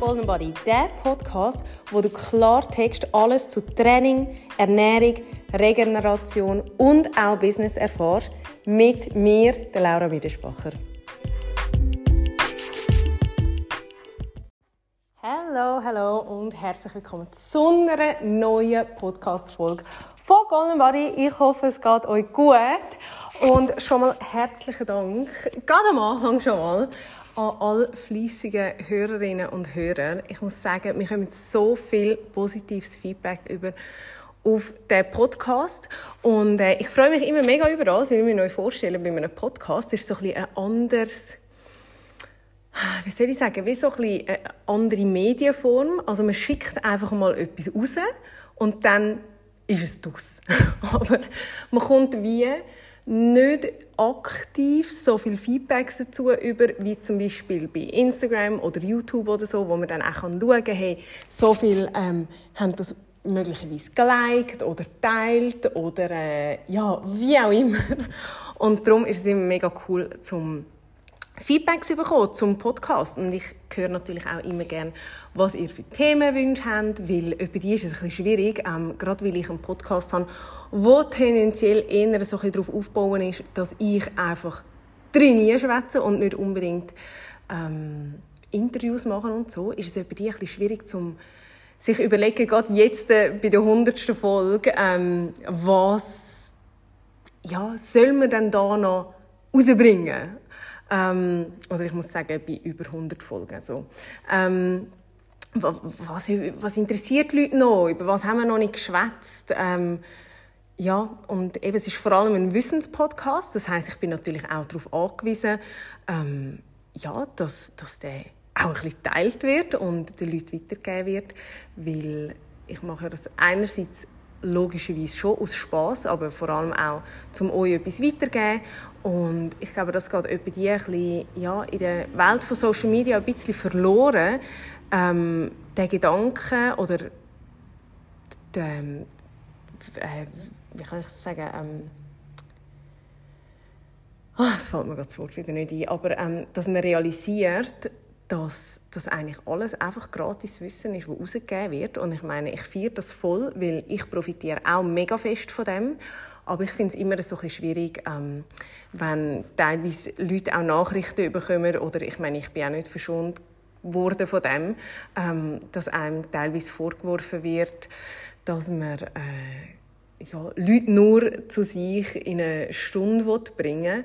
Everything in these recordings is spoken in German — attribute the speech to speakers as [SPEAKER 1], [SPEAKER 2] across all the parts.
[SPEAKER 1] Golden Body, der Podcast, wo du Klartext alles zu Training, Ernährung, Regeneration und auch Business erfährst, mit mir, der Laura Wiedespacher. Hallo, hallo und herzlich willkommen zu einer neuen Podcast-Folge von Golden Body. Ich hoffe, es geht euch gut. Und schon mal herzlichen Dank, gerade am Anfang schon mal, an alle fleissigen Hörerinnen und Hörer. Ich muss sagen, wir kommen so viel positives Feedback über auf den Podcast. Und äh, ich freue mich immer mega über das, weil ich mir euch vorstellen, bei einem Podcast ist so ein bisschen ein anderes, wie soll ich sagen, wie so ein eine andere Medienform. Also man schickt einfach mal etwas raus und dann ist es dus. Aber man kommt wie nicht aktiv so viel Feedbacks dazu über, wie zum Beispiel bei Instagram oder YouTube oder so, wo man dann auch schauen kann, hey, so viel ähm, haben das möglicherweise geliked oder teilt oder äh, ja, wie auch immer. Und darum ist es immer mega cool zum Feedbacks bekommen zum Podcast. Und ich höre natürlich auch immer gerne, was ihr für Themenwünsche habt, weil über die ist es ein bisschen schwierig, ähm, gerade weil ich einen Podcast habe, wo tendenziell eher so ein darauf aufbauen ist, dass ich einfach drin schwätze und nicht unbedingt ähm, Interviews machen und so, ist es über die ein bisschen schwierig, zum sich überlegen, gerade jetzt äh, bei der hundertsten Folge, ähm, was ja, soll man denn da noch rausbringen? Ähm, oder ich muss sagen, bei über 100 Folgen. So. Ähm, was, was interessiert die Leute noch? Über was haben wir noch nicht geschwätzt? Ähm, ja, und eben, es ist vor allem ein Wissenspodcast. Das heißt, ich bin natürlich auch darauf angewiesen, ähm, ja, dass, dass der auch ein geteilt wird und den Leuten weitergegeben wird, weil ich mache das einerseits logischerweise schon aus Spaß, aber vor allem auch, um euch etwas weiterzugeben. Und ich glaube, das geht etwa die ein bisschen, ja, in der Welt von Social Media ein bisschen verloren. Ähm, der Gedanke oder der, äh, wie kann ich das sagen, ähm, oh, es fällt mir das Wort wieder nicht ein, aber ähm, dass man realisiert, dass das eigentlich alles einfach gratis Wissen ist, das rausgegeben wird. Und ich meine, ich feiere das voll, weil ich profitiere auch mega fest von dem. Aber ich finde es immer so ein schwierig, ähm, wenn teilweise Leute auch Nachrichten bekommen oder ich meine, ich bin auch nicht verschont worden von dem, ähm, dass einem teilweise vorgeworfen wird, dass man äh, ja, Leute nur zu sich in eine Stunde bringen will.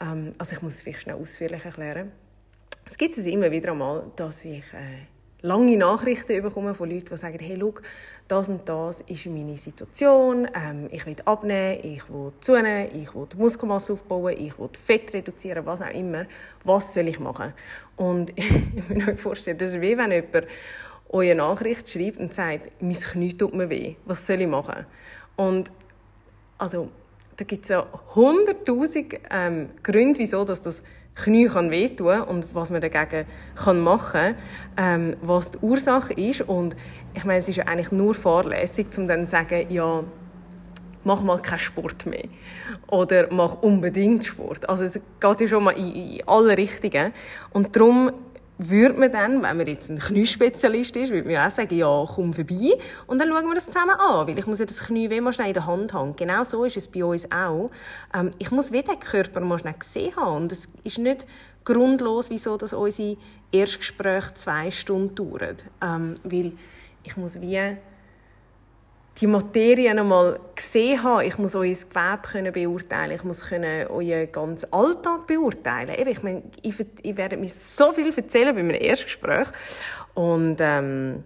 [SPEAKER 1] Ähm, also ich muss es vielleicht schnell ausführlich erklären. Es gibt es immer wieder einmal, dass ich äh, lange Nachrichten bekomme von Leuten, die sagen, hey, schau, das und das ist meine Situation, ähm, ich will abnehmen, ich will zunehmen, ich will Muskelmasse aufbauen, ich will Fett reduzieren, was auch immer. Was soll ich machen? Und ich kann euch vorstellen, das ist wie wenn jemand eine Nachricht schreibt und sagt, mein Knie tut mir weh, was soll ich machen? Und also, da gibt es ja hunderttausend ähm, Gründe, wieso dass das Knie kann wehtun und was man dagegen kann machen ähm, was die Ursache ist. Und ich meine, es ist ja eigentlich nur fahrlässig, um dann zu sagen, ja, mach mal keinen Sport mehr. Oder mach unbedingt Sport. Also es geht ja schon mal in, in alle Richtungen. Und darum würde man dann, wenn man jetzt ein Kniespezialist ist, würde man auch sagen, ja, komm vorbei und dann schauen wir das zusammen an, weil ich muss ja das Knie wie mal schnell in der Hand haben. Genau so ist es bei uns auch. Ähm, ich muss wie den Körper mal schnell gesehen haben und es ist nicht grundlos, wieso dass unsere Erstgespräche zwei Stunden dauern, ähm, weil ich muss wie die Materie einmal gesehen habe. Ich muss euer Gewerbe können beurteilen. Ich muss können euren ganzen Alltag beurteilen. Eben, ich meine, ich werde mir so viel erzählen bei meinem Erstgespräch. Und ähm,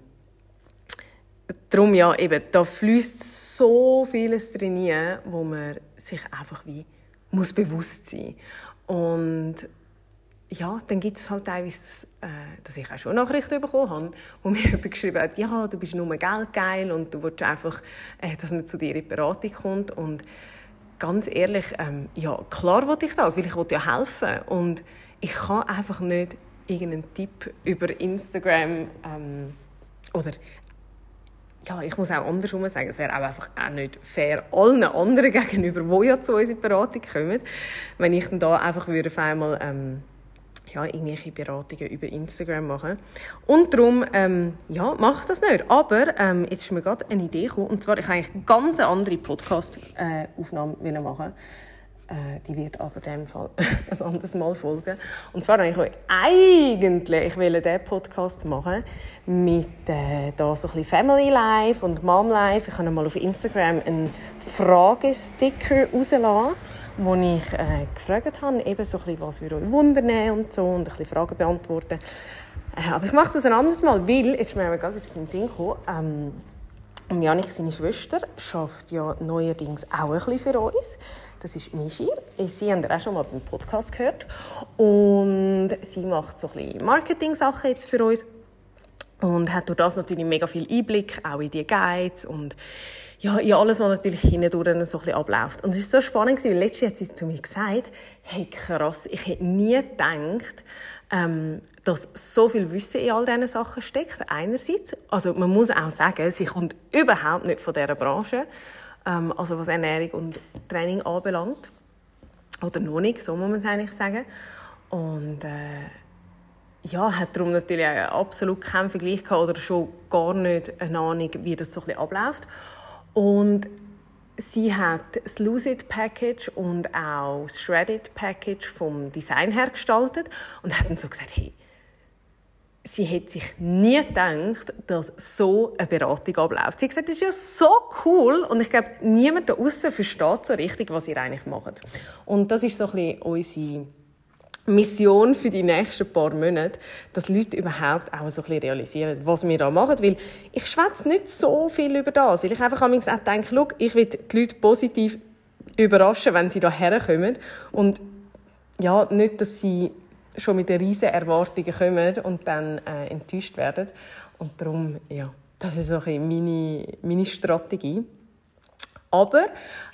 [SPEAKER 1] darum ja, eben, da fließt so vieles drin, wo man sich einfach wie muss bewusst sein. Und ja, dann gibt es halt teilweise, dass, äh, dass ich auch schon Nachrichten bekommen habe, wo mir jemand geschrieben hat, ja, du bist nur geldgeil und du willst einfach, äh, dass man zu dir in Beratung kommt. Und ganz ehrlich, ähm, ja, klar wollte ich das, weil ich wollte ja helfen. Und ich kann einfach nicht irgendeinen Tipp über Instagram ähm, oder ja, ich muss auch andersrum sagen, es wäre auch einfach auch nicht fair allen anderen gegenüber, die ja zu uns in Beratung kommen, wenn ich dann da einfach würde auf einmal ähm, ja, irgendwelche Beratungen über Instagram machen. Und darum, ähm, ja, mach das nicht. Aber ähm, jetzt ist mir gerade eine Idee gekommen. Und zwar, ich eigentlich eine ganz andere Podcast-Aufnahme äh, machen äh, die wird aber in dem Fall ein anderes Mal folgen. Und zwar wollte ich eigentlich ich will diesen Podcast machen mit äh, da so ein bisschen Family Life und Mom Life. Ich habe mal auf Instagram einen Fragesticker rauslassen wo ich äh, gefragt habe, eben so ein bisschen, was wir euch wundern und so und ein bisschen Fragen beantworten. Äh, aber ich mache das ein anderes Mal, weil, jetzt ist mir ganz etwas in den Sinn gekommen, ähm, und Janik, seine Schwester, schafft ja neuerdings auch ein bisschen für uns. Das ist Michi. Sie haben auch schon mal beim Podcast gehört. Und sie macht so ein bisschen Marketing-Sachen jetzt für uns. Und hat durch das natürlich mega viel Einblick, auch in die Guides und ja, in alles, was natürlich hindurch so ein bisschen abläuft. Und es war so spannend, weil letztes hat sie zu mir gesagt, hey krass, ich hätte nie gedacht, ähm, dass so viel Wissen in all diesen Sachen steckt. Einerseits, also man muss auch sagen, sie kommt überhaupt nicht von dieser Branche, ähm, also was Ernährung und Training anbelangt. Oder noch nicht, so muss man es eigentlich sagen. Und äh, ja, hat darum natürlich auch absolut keinen Vergleich gehabt oder schon gar nicht eine Ahnung, wie das so ein bisschen abläuft. Und sie hat das Lucid Package und auch das Shredded Package vom Design her gestaltet und hat dann so gesagt, hey, sie hätte sich nie gedacht, dass so eine Beratung abläuft. Sie hat gesagt, das ist ja so cool und ich glaube, niemand da außen versteht so richtig, was ihr eigentlich macht. Und das ist so ein bisschen unsere Mission für die nächsten paar Monate, dass Leute überhaupt auch so ein bisschen realisieren, was wir da machen. Weil ich schwätze nicht so viel über das, weil ich einfach auch denke, schau, ich will die Leute positiv überraschen, wenn sie da herkommen. Und ja, nicht, dass sie schon mit riesen Erwartungen kommen und dann äh, enttäuscht werden. Und darum, ja, das ist so ein bisschen meine, meine Strategie. Aber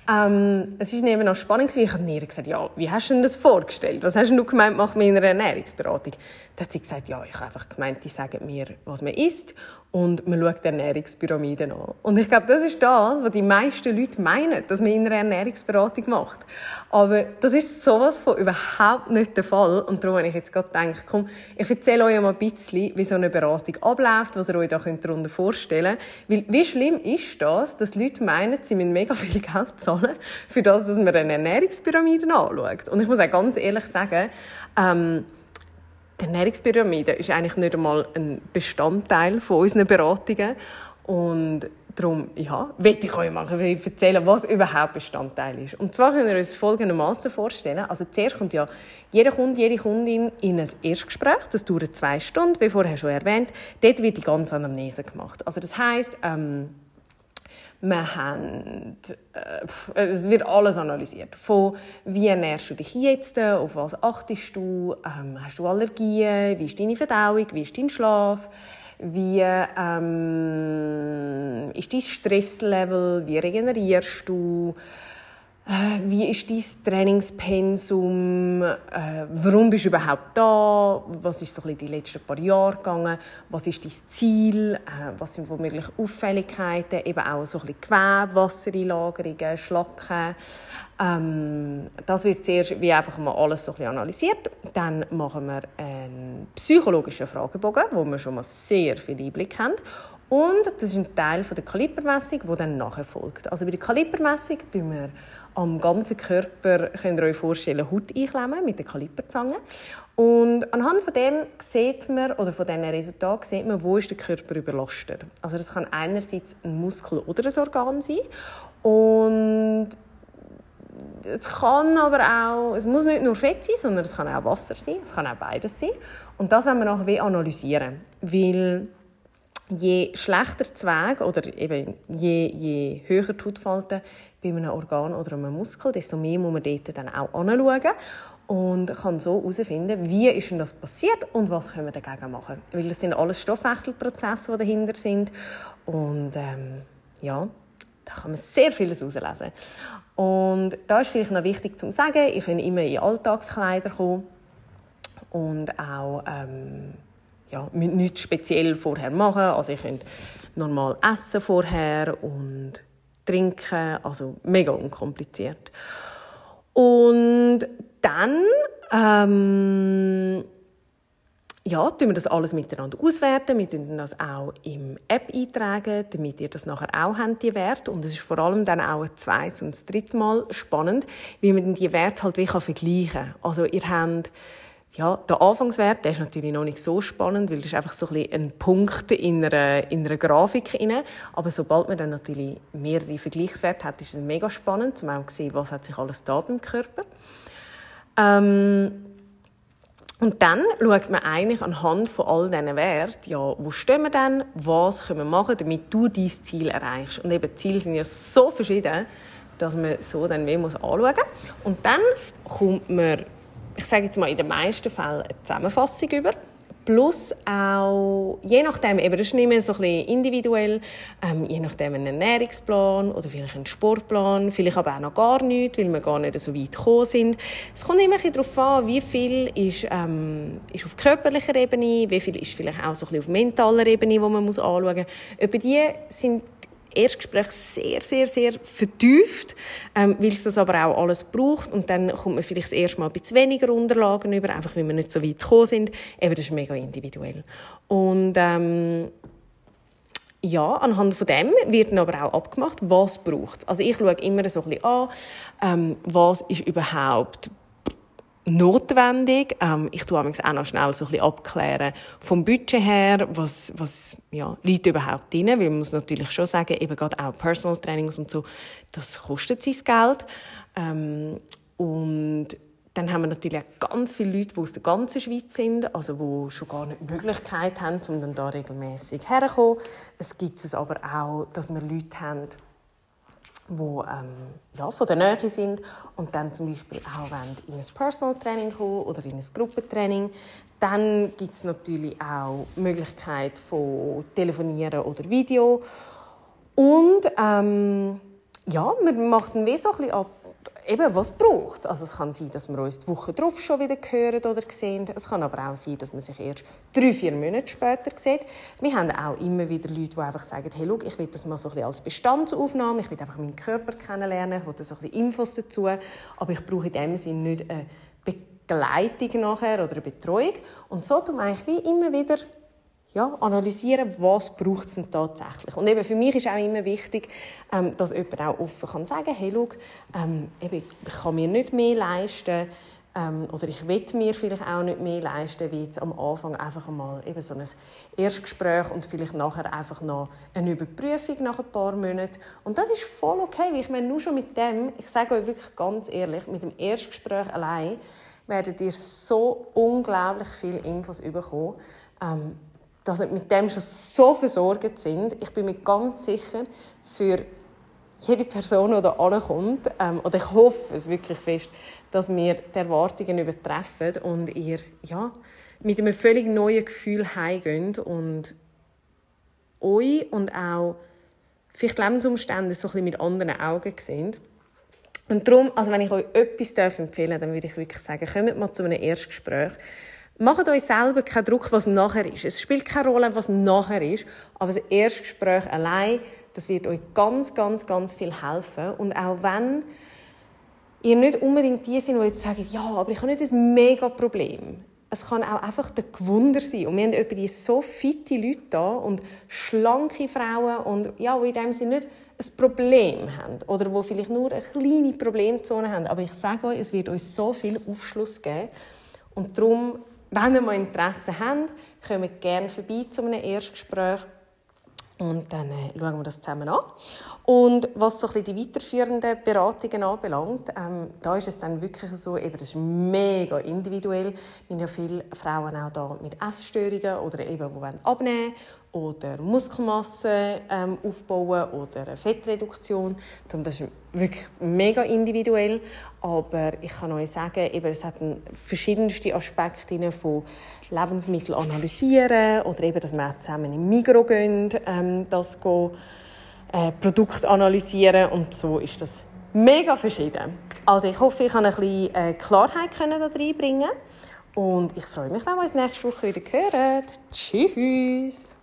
[SPEAKER 1] ähm, es ist eben noch spannend, ich habe ihr gesagt, ja, wie hast du denn das vorgestellt? Was hast du gemeint, mach mir eine Ernährungsberatung? Da hat sie gesagt, ja, ich habe einfach gemeint, die sagen mir, was man isst und man schaut die Ernährungspyramide an. Und ich glaube, das ist das, was die meisten Leute meinen, dass man eine Ernährungsberatung macht. Aber das ist sowas von überhaupt nicht der Fall. Und darum habe ich jetzt gerade gedacht, komm, ich erzähle euch mal ein bisschen, wie so eine Beratung abläuft, was ihr euch da darunter vorstellen könnt. Weil wie schlimm ist das, dass Leute meinen, sie müssen mega viel Geld zahlen, für das, dass man eine Ernährungspyramide anschaut. Und ich muss auch ganz ehrlich sagen, ähm, die Ernährungspyramide ist eigentlich nicht einmal ein Bestandteil von unseren Beratungen. Und darum, ja, will ich euch mal erzählen, was überhaupt Bestandteil ist. Und zwar können wir uns folgendermaßen vorstellen. Also zuerst kommt ja jeder Kunde, jede Kundin in ein Erstgespräch. Das dauert zwei Stunden, wie vorher schon erwähnt. Dort wird die ganze Anamnese gemacht. Also das heißt, ähm, wir haben, äh, es wird alles analysiert. Von wie ernährst du dich jetzt, auf was achtest du, ähm, hast du Allergien, wie ist deine Verdauung, wie ist dein Schlaf, wie ähm, ist dein Stresslevel, wie regenerierst du, wie ist dein Trainingspensum? Äh, warum bist du überhaupt da? Was ist so ein die letzten paar Jahre gegangen? Was ist dein Ziel? Äh, was sind womöglich Auffälligkeiten? Eben auch so ein bisschen Gewebe, Wassereinlagerungen, Schlacken. Ähm, das wird zuerst wie einfach mal alles so ein analysiert. Dann machen wir einen psychologischen Fragebogen, wo wir schon mal sehr viel Einblick haben. Und das ist ein Teil der Kalibermessung, die dann nachher folgt. Also bei der Kalibermessung tun wir am ganzen Körper, könnt ihr euch vorstellen, Haut einklemmen mit der Kaliperzange. Und anhand von dem sieht man, oder von diesen Resultaten sieht man, wo ist der Körper überlastet. Also das kann einerseits ein Muskel oder ein Organ sein. Und es kann aber auch, es muss nicht nur Fett sein, sondern es kann auch Wasser sein, es kann auch beides sein. Und das wollen wir nachher analysieren, weil je schlechter Zweig oder eben je, je höher die Hautfalten bei einem Organ oder einem Muskel, desto mehr muss man dort dann auch anschauen und kann so herausfinden, wie ist denn das passiert und was können wir dagegen machen. Weil das sind alles Stoffwechselprozesse, die dahinter sind und ähm, ja, da kann man sehr vieles herauslesen. Und da ist vielleicht noch wichtig zu sagen, ich kann immer in Alltagskleider kommen und auch ähm, ja, nichts speziell vorher machen. Also ich könnte normal essen vorher und trinken, also mega unkompliziert. Und dann ähm, ja, tun wir das alles miteinander auswerten. Wir tun das auch im App eintragen, damit ihr das nachher auch habt, die Werte. Und es ist vor allem dann auch ein zweites und das dritte Mal spannend, wie man die Werte halt wie vergleichen kann. Also ihr habt ja, der Anfangswert der ist natürlich noch nicht so spannend, weil das ist einfach so ein, bisschen ein Punkt in einer, in einer Grafik. Rein. Aber sobald man dann natürlich mehrere Vergleichswerte hat, ist es mega spannend, um auch zu sehen, was hat sich alles da beim Körper. Ähm, und dann schaut man eigentlich anhand von all diesen Werten, ja, wo stehen wir denn, was können wir machen, damit du dein Ziel erreichst. Und eben, Ziele sind ja so verschieden, dass man so dann mehr anschauen muss. Und dann kommt man, ich sage jetzt mal in den meisten Fällen, eine Zusammenfassung über Plus auch, je nachdem, eben, das ist nicht mehr so ein bisschen individuell, ähm, je nachdem ein Ernährungsplan oder vielleicht ein Sportplan, vielleicht aber auch noch gar nichts, weil wir gar nicht so weit gekommen sind. Es kommt immer darauf an, wie viel ist, ähm, ist auf körperlicher Ebene, wie viel ist vielleicht auch so ein bisschen auf mentaler Ebene, wo man muss anschauen muss. Über die sind Erstgespräch sehr, sehr, sehr vertieft, ähm, weil es das aber auch alles braucht. Und dann kommt man vielleicht das erste Mal ein bisschen weniger Unterlagen über, einfach weil wir nicht so weit gekommen sind. Eben, das ist mega individuell. Und ähm, ja, anhand von dem wird dann aber auch abgemacht, was braucht es. Also ich schaue immer so ein bisschen an, ähm, was ist überhaupt notwendig. Ähm, ich tue auch noch schnell so ein bisschen abklären vom Budget her, was, was ja, liegt überhaupt drin, weil man muss natürlich schon sagen, eben gerade auch Personal Trainings und so, das kostet sein Geld. Ähm, und dann haben wir natürlich auch ganz viele Leute, die aus der ganzen Schweiz sind, also die schon gar nicht die Möglichkeit haben, um dann da regelmäßig herzukommen. Es gibt es aber auch, dass wir Leute haben, die ähm, ja, von der Nähe sind und dann zum Beispiel auch wollen in ein Personal Training kommen oder in ein Gruppentraining. Dann gibt es natürlich auch die Möglichkeit von Telefonieren oder Video. Und ähm, ja, man macht dann wie so ein ab, eben, was braucht es? Also es kann sein, dass wir uns die Woche darauf schon wieder hören oder sehen. Es kann aber auch sein, dass man sich erst drei, vier Monate später sieht. Wir haben auch immer wieder Leute, die einfach sagen, hey, schau, ich will das mal so ein bisschen als Bestandsaufnahme, ich will einfach meinen Körper kennenlernen, ich will so ein bisschen Infos dazu, aber ich brauche in dem Sinne nicht eine Begleitung nachher oder eine Betreuung. Und so tun wir eigentlich wie immer wieder ja, analysieren, was braucht es denn tatsächlich. Und eben für mich ist auch immer wichtig, ähm, dass jemand auch offen kann sagen, hey, schau, ähm, eben, ich kann mir nicht mehr leisten ähm, oder ich will mir vielleicht auch nicht mehr leisten, wie jetzt am Anfang einfach mal eben so ein Erstgespräch und vielleicht nachher einfach noch eine Überprüfung nach ein paar Monaten. Und das ist voll okay, weil ich meine, nur schon mit dem, ich sage euch wirklich ganz ehrlich, mit dem Erstgespräch allein werdet ihr so unglaublich viele Infos bekommen, ähm, dass wir mit dem schon so versorgt sind. Ich bin mir ganz sicher, für jede Person, die da ankommt, ähm, oder ich hoffe es wirklich fest, dass wir die Erwartungen übertreffen und ihr ja, mit einem völlig neuen Gefühl heimgehen und euch und auch vielleicht Lebensumstände so ein bisschen mit anderen Augen sehen. Und darum, also wenn ich euch etwas empfehlen darf, dann würde ich wirklich sagen, kommt mal zu einem Erstgespräch. Macht euch selber keinen Druck, was nachher ist. Es spielt keine Rolle, was nachher ist, aber das Erstgespräch allein, das wird euch ganz, ganz, ganz viel helfen. Und auch wenn ihr nicht unbedingt die sind, die jetzt sagen, ja, aber ich habe nicht ein mega Problem. Es kann auch einfach der Gewunder sein. Und wir haben etwa so fitte Leute da und schlanke Frauen und ja, die in dem Sinne nicht ein Problem haben oder wo vielleicht nur eine kleine Problemzone haben. Aber ich sage euch, es wird euch so viel Aufschluss geben. Und darum wenn ihr mal Interesse habt, kommt gerne vorbei zu einem Erstgespräch und dann äh, schauen wir das zusammen an. Und was so ein die weiterführenden Beratungen anbelangt, ähm, da ist es dann wirklich so, eben, das ist mega individuell. Wir haben ja viele Frauen auch da mit Essstörungen oder eben, die abnehmen oder Muskelmasse ähm, aufbauen oder eine Fettreduktion. Das ist wirklich mega individuell. Aber ich kann euch sagen, eben, es hat verschiedenste Aspekte von Lebensmitteln analysieren oder eben, dass wir zusammen im Migro gehen, ähm, das gehen, äh, Produkt analysieren und so ist das mega verschieden. Also ich hoffe, ich kann ein bisschen äh, Klarheit können da reinbringen und ich freue mich, wenn wir uns nächste Woche wieder hören. Tschüss!